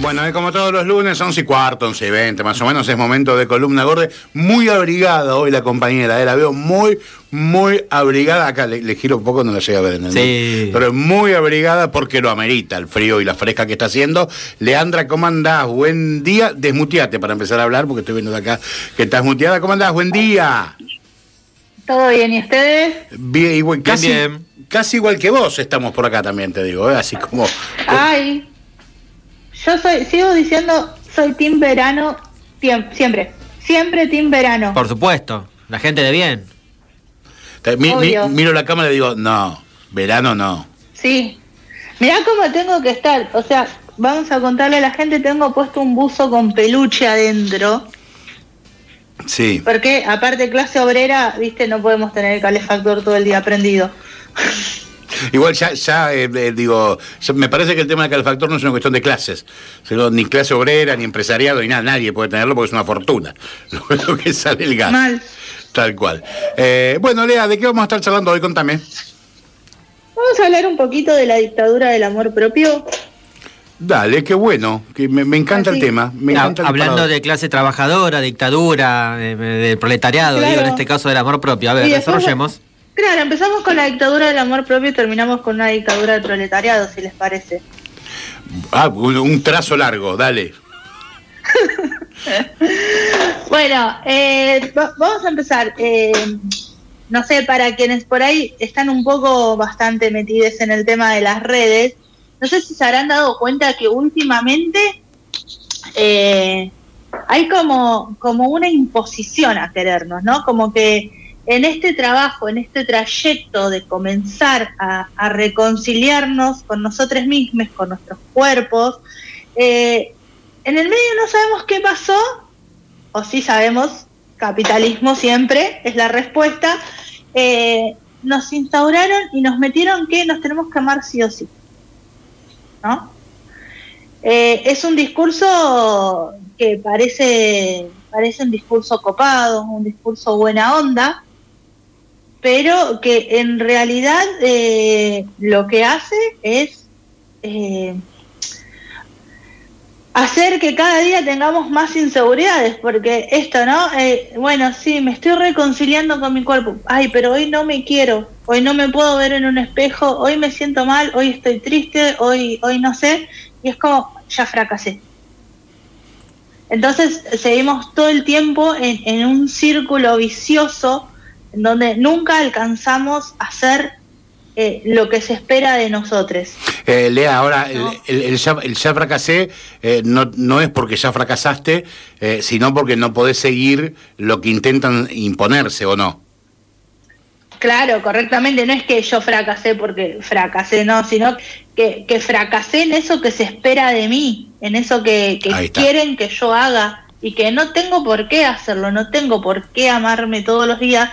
Bueno, es como todos los lunes, 11 y cuarto, 11 y 20, más o menos es momento de columna gorda. Muy abrigada hoy la compañera, eh, la veo muy, muy abrigada. Acá le, giro un poco, no la llega a ver en el Sí. Pero es muy abrigada porque lo amerita el frío y la fresca que está haciendo. Leandra, ¿cómo andás? Buen día. Desmuteate para empezar a hablar porque estoy viendo de acá que estás muteada. ¿Cómo andás? Buen día. ¿Todo bien? ¿Y ustedes? Bien, igual, casi, bien. casi igual que vos estamos por acá también, te digo, ¿eh? así como... Ay, yo soy, sigo diciendo, soy team verano siempre. Siempre team verano. Por supuesto, la gente de bien. Te- mi- mi- Obvio. miro la cámara y digo, no, verano no. Sí. Mirá cómo tengo que estar. O sea, vamos a contarle a la gente, tengo puesto un buzo con peluche adentro. Sí. Porque aparte clase obrera, viste, no podemos tener el calefactor todo el día prendido. Igual ya, ya eh, eh, digo, ya me parece que el tema del calefactor no es una cuestión de clases, sino ni clase obrera, ni empresariado, ni nada, nadie puede tenerlo porque es una fortuna lo, lo que sale el gas. Mal. Tal cual. Eh, bueno, Lea, ¿de qué vamos a estar charlando hoy? Contame. Vamos a hablar un poquito de la dictadura del amor propio. Dale, qué bueno, que me, me encanta el tema. Me Ah, encanta el Hablando de clase trabajadora, dictadura, de- del proletariado, Claro. digo, en este caso del amor propio. A ver, Y después- desarrollemos. Claro, empezamos con la dictadura del amor propio y terminamos con una dictadura del proletariado, si les parece. Ah, un, trazo largo, dale. Bueno, eh, va- vamos a empezar. Eh, no sé, para quienes por ahí están un poco bastante metidos en el tema de las redes, no sé si se habrán dado cuenta que últimamente eh, hay como, como una imposición a querernos, ¿no? Como que en este trabajo, en este trayecto de comenzar a, reconciliarnos con nosotros mismos, con nuestros cuerpos, eh, en el medio no sabemos qué pasó, o sí sabemos, capitalismo siempre es la respuesta, eh, nos instauraron y nos metieron que nos tenemos que amar sí o sí. ¿No? Eh, es un discurso que parece, parece un discurso copado, un discurso buena onda, pero que en realidad eh, lo que hace es eh, hacer que cada día tengamos más inseguridades, porque esto, ¿no? Eh, bueno, sí, me estoy reconciliando con mi cuerpo, ay, pero hoy no me quiero, hoy no me puedo ver en un espejo, hoy me siento mal, hoy estoy triste, hoy, hoy no sé, y es como, ya fracasé. Entonces seguimos todo el tiempo en, en un círculo vicioso en donde nunca alcanzamos a hacer eh, lo que se espera de nosotros. Eh, Lea, ahora, el, No. el- el ya, el ya fracasé eh, no, no es porque ya fracasaste, eh, sino porque no podés seguir lo que intentan imponerse o no. Claro, correctamente, no es que yo fracasé porque fracasé, no, sino que, que fracasé en eso que se espera de mí, en eso que, quieren que yo haga y que no tengo por qué hacerlo, no tengo por qué amarme todos los días,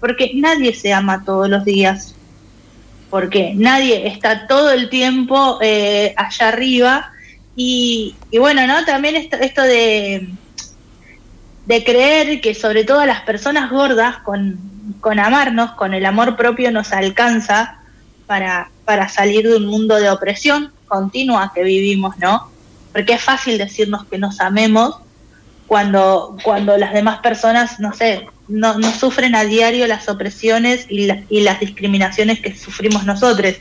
porque nadie se ama todos los días, porque nadie está todo el tiempo eh, allá arriba y, y bueno, ¿no? También esto, esto de de creer que sobre todo a las personas gordas con, con amarnos, con el amor propio nos alcanza para, para salir de un mundo de opresión continua que vivimos, ¿no? Porque es fácil decirnos que nos amemos cuando, cuando las demás personas, no sé, no, no sufren a diario las opresiones y, la- y las discriminaciones que sufrimos nosotros.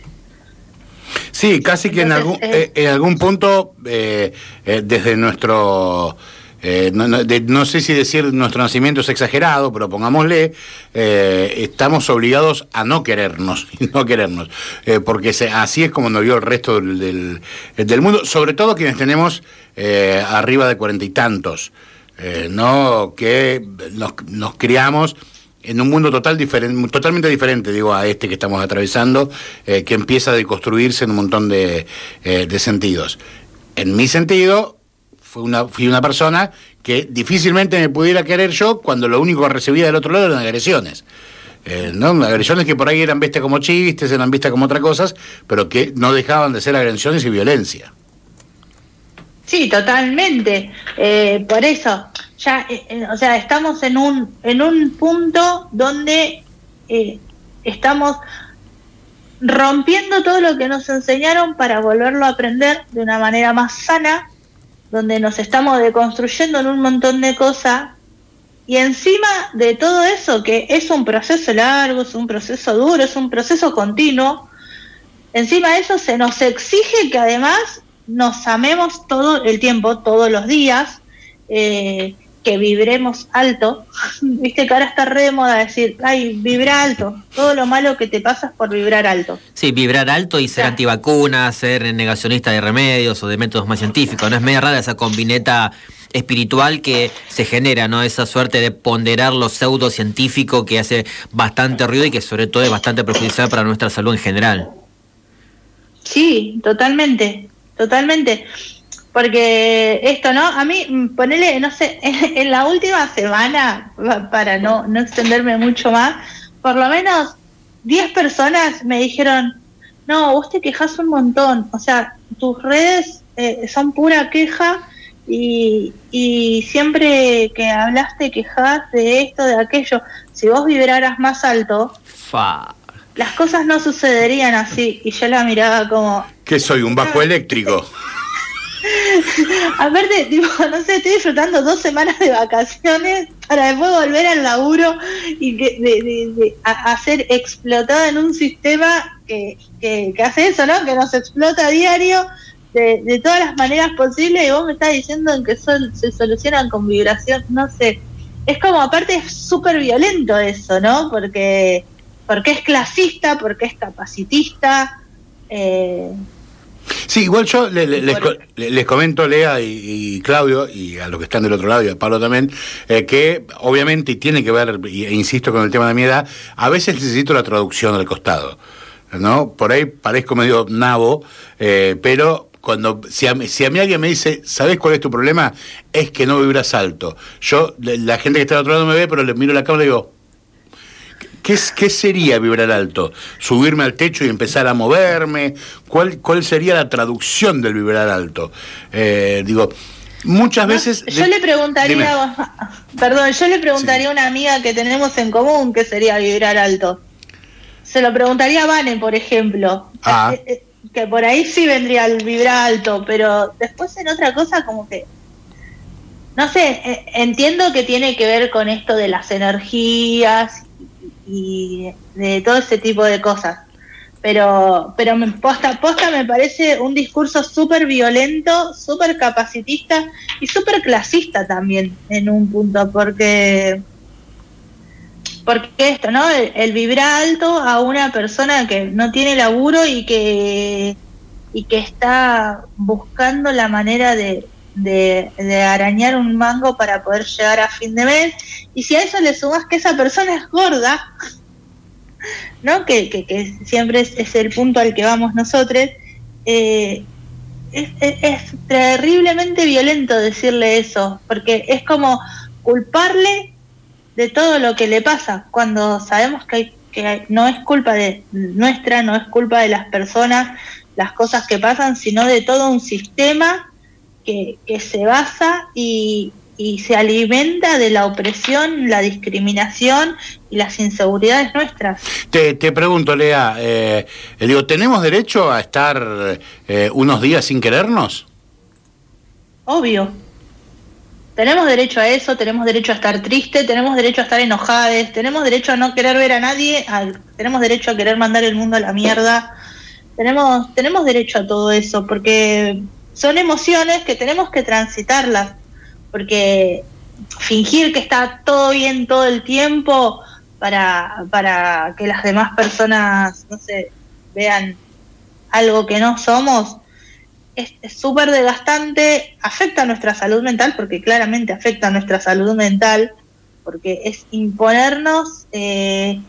Sí, casi que en algún, Entonces, eh, en algún punto, eh, eh, desde nuestro, eh, no, no- de- no sé si decir nuestro nacimiento es exagerado, pero pongámosle, eh, estamos obligados a no querernos, no querernos, eh, porque se- así es como nos vio el resto del, del, del mundo, sobre todo quienes tenemos eh, arriba de cuarenta y tantos, eh, ¿no? Que nos, criamos en un mundo total diferente, totalmente diferente, digo, a este que estamos atravesando, eh, que empieza a deconstruirse en un montón de, eh, de sentidos. En mi sentido, fue una, fui una persona que difícilmente me pudiera querer yo cuando lo único que recibía del otro lado eran agresiones. Eh. Agresiones que por ahí eran vistas como chistes, eran vistas como otras cosas, pero que no dejaban de ser agresiones y violencia. Sí, totalmente. Eh, por eso, ya, eh, eh, o sea, estamos en un, en un punto donde estamos rompiendo todo lo que nos enseñaron para volverlo a aprender de una manera más sana donde nos estamos deconstruyendo en un montón de cosas y encima de todo eso, que es un proceso largo, es un proceso duro, es un proceso continuo, encima de eso se nos exige que además nos amemos todo el tiempo, todos los días, eh, que vibremos alto. Viste que ahora está re de moda decir, ay, vibra alto. Todo lo malo que te pasa es por vibrar alto. Sí, vibrar alto y ser antivacuna, ser negacionista de remedios o de métodos más científicos. No es media rara esa combineta espiritual que se genera, ¿no? Esa suerte de ponderar lo pseudocientífico que hace bastante ruido y que sobre todo es bastante perjudicial para nuestra salud en general. Sí, totalmente, totalmente. Porque esto, ¿no? A mí, mm, ponele, no sé, en la última semana, para no, no extenderme mucho más, por lo menos 10 personas me dijeron, no, vos te quejas un montón, o sea, tus redes eh, son pura queja y, y siempre que hablaste quejas de esto, de aquello, si vos vibraras más alto, las cosas no sucederían así. Y yo la miraba como... Que soy un bajo eléctrico. Aparte, tipo, no sé, estoy disfrutando dos semanas de vacaciones para después volver al laburo y que, de, de, hacer explotada en un sistema que, que, hace eso, ¿no? Que nos explota a diario de, de todas las maneras posibles y vos me estás diciendo que son, se solucionan con vibración, no sé. Es como, aparte, es súper violento eso, ¿no? Porque, porque es clasista, porque es capacitista. Eh, Sí, igual yo les, comento, Lea y, Claudio, y a los que están del otro lado, y a Pablo también, eh, que obviamente, y tiene que ver, e insisto con el tema de mi edad, a veces necesito la traducción al costado. ¿no? Por ahí parezco medio nabo, eh, pero cuando si a, si a, mí alguien me dice, ¿sabes cuál es tu problema? Es que no vibras alto. Yo, la gente que está del otro lado me ve, pero le miro la cámara y digo, ¿Qué, sería vibrar alto? ¿Subirme al techo y empezar a moverme? ¿Cuál, cuál sería la traducción del vibrar alto? Eh, digo, muchas veces... Yo le preguntaría, perdón, yo le preguntaría a una amiga que tenemos en común qué sería vibrar alto. Se lo preguntaría a Vane, por ejemplo. Ah. Eh, eh, que por ahí sí vendría el vibrar alto, pero después en otra cosa como que no sé, entiendo que tiene que ver con esto de las energías y de todo ese tipo de cosas. Pero, pero me, posta, posta me parece un discurso súper violento, súper capacitista y súper clasista también en un punto, porque porque esto, ¿no? El, vibrar alto a una persona que no tiene laburo y que y que está buscando la manera de, de, arañar un mango para poder llegar a fin de mes y si a eso le sumas que esa persona es gorda, ¿no? Que, que, siempre es, el punto al que vamos nosotros, eh, es, terriblemente violento decirle eso, porque es como culparle de todo lo que le pasa, cuando sabemos que, que no es culpa de nuestra, no es culpa de las personas, las cosas que pasan, sino de todo un sistema que, que se basa y, y se alimenta de la opresión, la discriminación y las inseguridades nuestras. Te, te pregunto, Lea, eh, digo, ¿tenemos derecho a estar eh, unos días sin querernos? Obvio. Tenemos derecho a eso, tenemos derecho a estar triste, tenemos derecho a estar enojados, tenemos derecho a no querer ver a nadie, tenemos derecho a querer mandar el mundo a la mierda. Tenemos, tenemos derecho a todo eso, porque son emociones que tenemos que transitarlas porque fingir que está todo bien todo el tiempo para, para que las demás personas, no sé, vean algo que no somos, es súper desgastante, afecta a nuestra salud mental, porque claramente afecta a nuestra salud mental, porque es imponernos eh,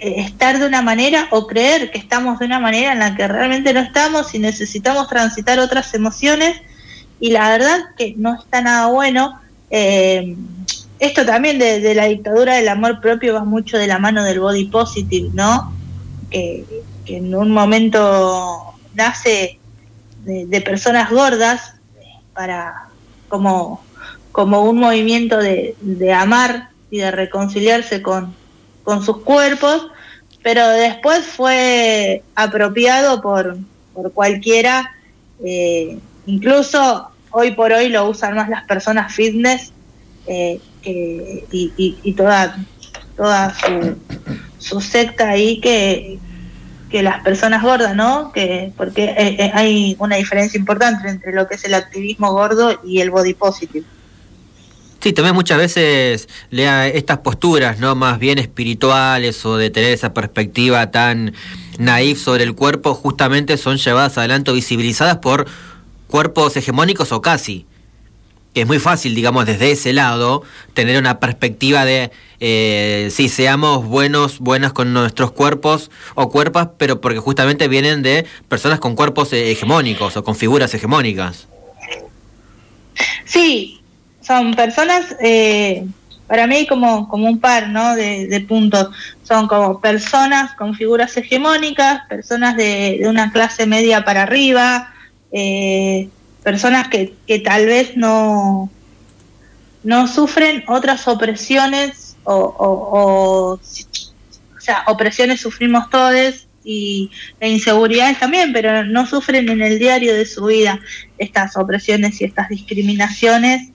estar de una manera o creer que estamos de una manera en la que realmente no estamos y necesitamos transitar otras emociones y la verdad que no está nada bueno. Eh, esto también de, la dictadura del amor propio va mucho de la mano del body positive, ¿no? Que, en un momento nace de, personas gordas para como, como un movimiento de, amar y de reconciliarse con, con sus cuerpos, pero después fue apropiado por, por cualquiera, eh, incluso hoy por hoy lo usan más las personas fitness eh, y, toda, toda su, su secta ahí que, que las personas gordas, ¿no? Que, porque eh, hay una diferencia importante entre lo que es el activismo gordo y el body positive. Sí, también muchas veces lea estas posturas, ¿no? Más bien espirituales o de tener esa perspectiva tan naif sobre el cuerpo, justamente son llevadas adelante o visibilizadas por cuerpos hegemónicos o casi. Es muy fácil, digamos, desde ese lado, tener una perspectiva de eh, si seamos buenos, buenas con nuestros cuerpos o cuerpas, pero porque justamente vienen de personas con cuerpos eh, hegemónicos o con figuras hegemónicas. Sí, son personas, eh, para mí como, como un par ¿no? de, puntos, son como personas con figuras hegemónicas, personas de, una clase media para arriba, eh, personas que, que, tal vez no, no sufren otras opresiones o, o, o sea, opresiones sufrimos todos y e inseguridades también, pero no sufren en el diario de su vida estas opresiones y estas discriminaciones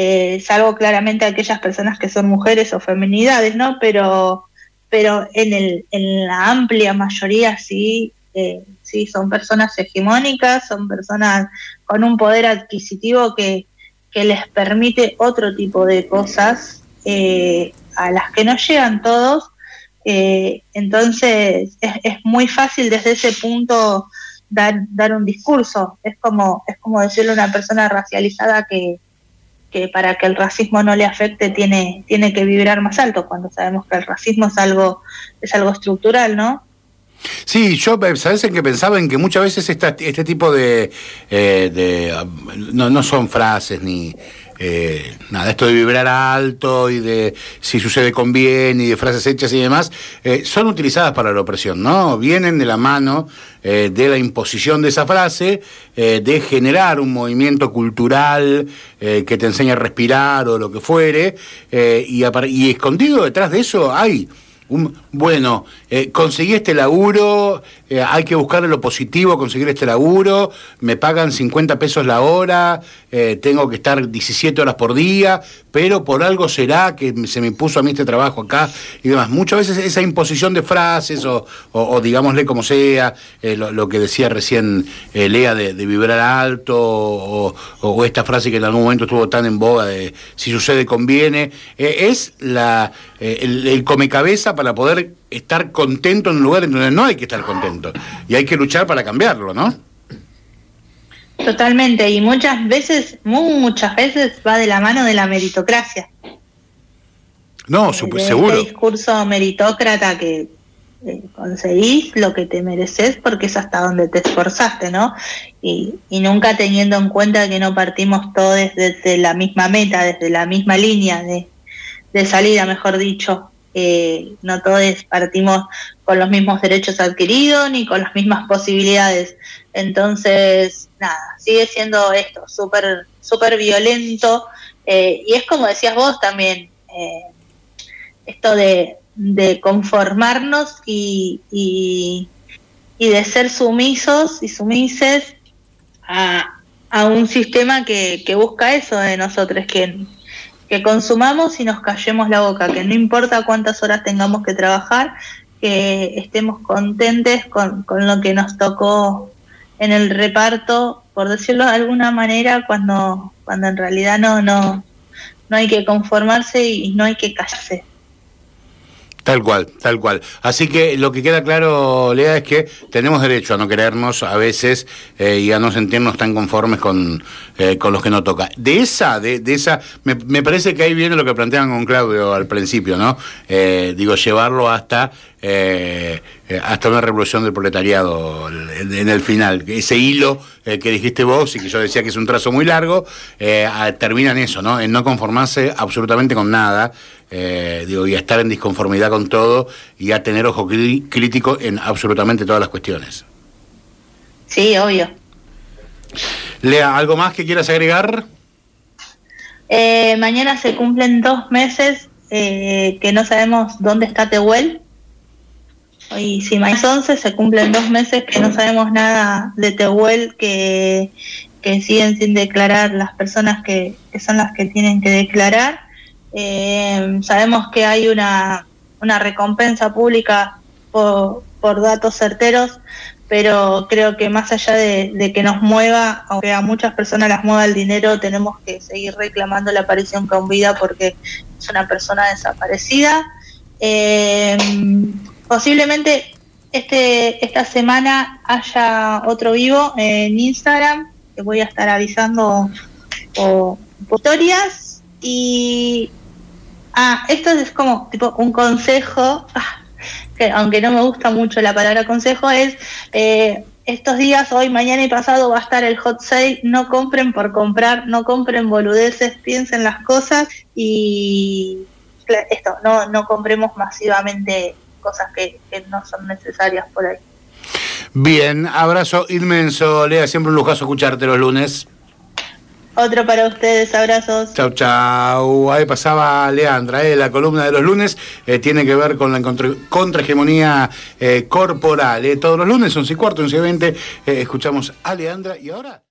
eh, salvo claramente aquellas personas que son mujeres o feminidades, ¿no? Pero, pero en, el, en la amplia mayoría sí, eh, sí, son personas hegemónicas, son personas con un poder adquisitivo que, que les permite otro tipo de cosas eh, a las que no llegan todos. entonces es, es, muy fácil desde ese punto dar, dar un discurso. Es como, es como decirle a una persona racializada que, que para que el racismo no le afecte tiene, tiene que vibrar más alto, cuando sabemos que el racismo es algo, es algo estructural, ¿no? Sí, yo, ¿sabes en que pensaba? En que muchas veces este tipo de... Eh, de no, no son frases ni eh, nada, esto de vibrar alto y de si sucede con bien y de frases hechas y demás, eh, son utilizadas para la opresión, ¿no? Vienen de la mano eh, de la imposición de esa frase, de generar un movimiento cultural que te enseña a respirar o lo que fuere, y escondido detrás de eso hay bueno, eh, conseguí este laburo, eh, hay que buscarle lo positivo, conseguir este laburo, me pagan 50 pesos la hora, eh, tengo que estar 17 horas por día, pero por algo será que se me puso a mí este trabajo acá y demás. Muchas veces esa imposición de frases o, digámosle como sea, lo, que decía recién Lea de, vibrar alto o, o, esta frase que en algún momento estuvo tan en boga de si sucede conviene, es la, el, el come cabeza para poder estar contento en un lugar en donde no hay que estar contento. Y hay que luchar para cambiarlo, ¿no? Totalmente, y muchas veces, muchas veces va de la mano de la meritocracia. No, seguro. Este discurso meritócrata que eh, conseguís lo que te mereces porque es hasta donde te esforzaste, ¿no? Y, y nunca teniendo en cuenta que no partimos todos desde la misma meta, desde la misma línea de, de salida, mejor dicho. Eh, no todos partimos con los mismos derechos adquiridos ni con las mismas posibilidades. Entonces, nada, sigue siendo esto, súper súper violento. Eh, y es como decías vos también, eh, esto de, conformarnos y, y, de ser sumisos y sumises a, a un sistema que, que busca eso de nosotros, que que consumamos y nos callemos la boca, que no importa cuántas horas tengamos que trabajar, que estemos contentes con, con lo que nos tocó en el reparto, por decirlo de alguna manera, cuando, cuando en realidad no, no, no hay que conformarse y no hay que callarse. Tal cual, tal cual. Así que lo que queda claro, Lea, es que tenemos derecho a no querernos a veces eh, y a no sentirnos tan conformes con, eh, con los que no toca. De esa, de, de esa, me, parece que ahí viene lo que planteaban con Claudio al principio, ¿no? Eh, digo, llevarlo hasta hasta una revolución del proletariado en el final. Ese hilo que dijiste vos y que yo decía que es un trazo muy largo, termina en eso, ¿no? En no conformarse absolutamente con nada. Eh, digo, y a estar en disconformidad con todo y a tener ojo crítico en absolutamente todas las cuestiones. Sí, obvio. Lea, ¿algo más que quieras agregar? Eh, mañana se cumplen dos meses eh, que no sabemos dónde está Tehuel. Y si es 11, se cumplen dos meses que no sabemos nada de Tehuel, que, que siguen sin declarar las personas que, son las que tienen que declarar. Eh, sabemos que hay una, una recompensa pública por, por datos certeros, pero creo que más allá de, que nos mueva, aunque a muchas personas las mueva el dinero, tenemos que seguir reclamando la aparición con vida porque es una persona desaparecida. Eh, posiblemente este, esta semana haya otro vivo en Instagram, que voy a estar avisando por, historias. Y ah, esto es como tipo un consejo, ah, que aunque no me gusta mucho la palabra consejo, es eh, estos días, hoy, mañana y pasado va a estar el hot sale, no compren por comprar, no compren boludeces, piensen las cosas y esto, no, no compremos masivamente cosas que, no son necesarias por ahí. Bien, abrazo inmenso, Lea, siempre un lujazo escucharte los lunes. Otro para ustedes, abrazos. Chau, chau. Ahí pasaba Leandra, eh, la columna de los lunes eh, tiene que ver con la contrahegemonía eh, corporal. todos los lunes, 11 y cuarto, 11 y 20, escuchamos a Leandra y ahora...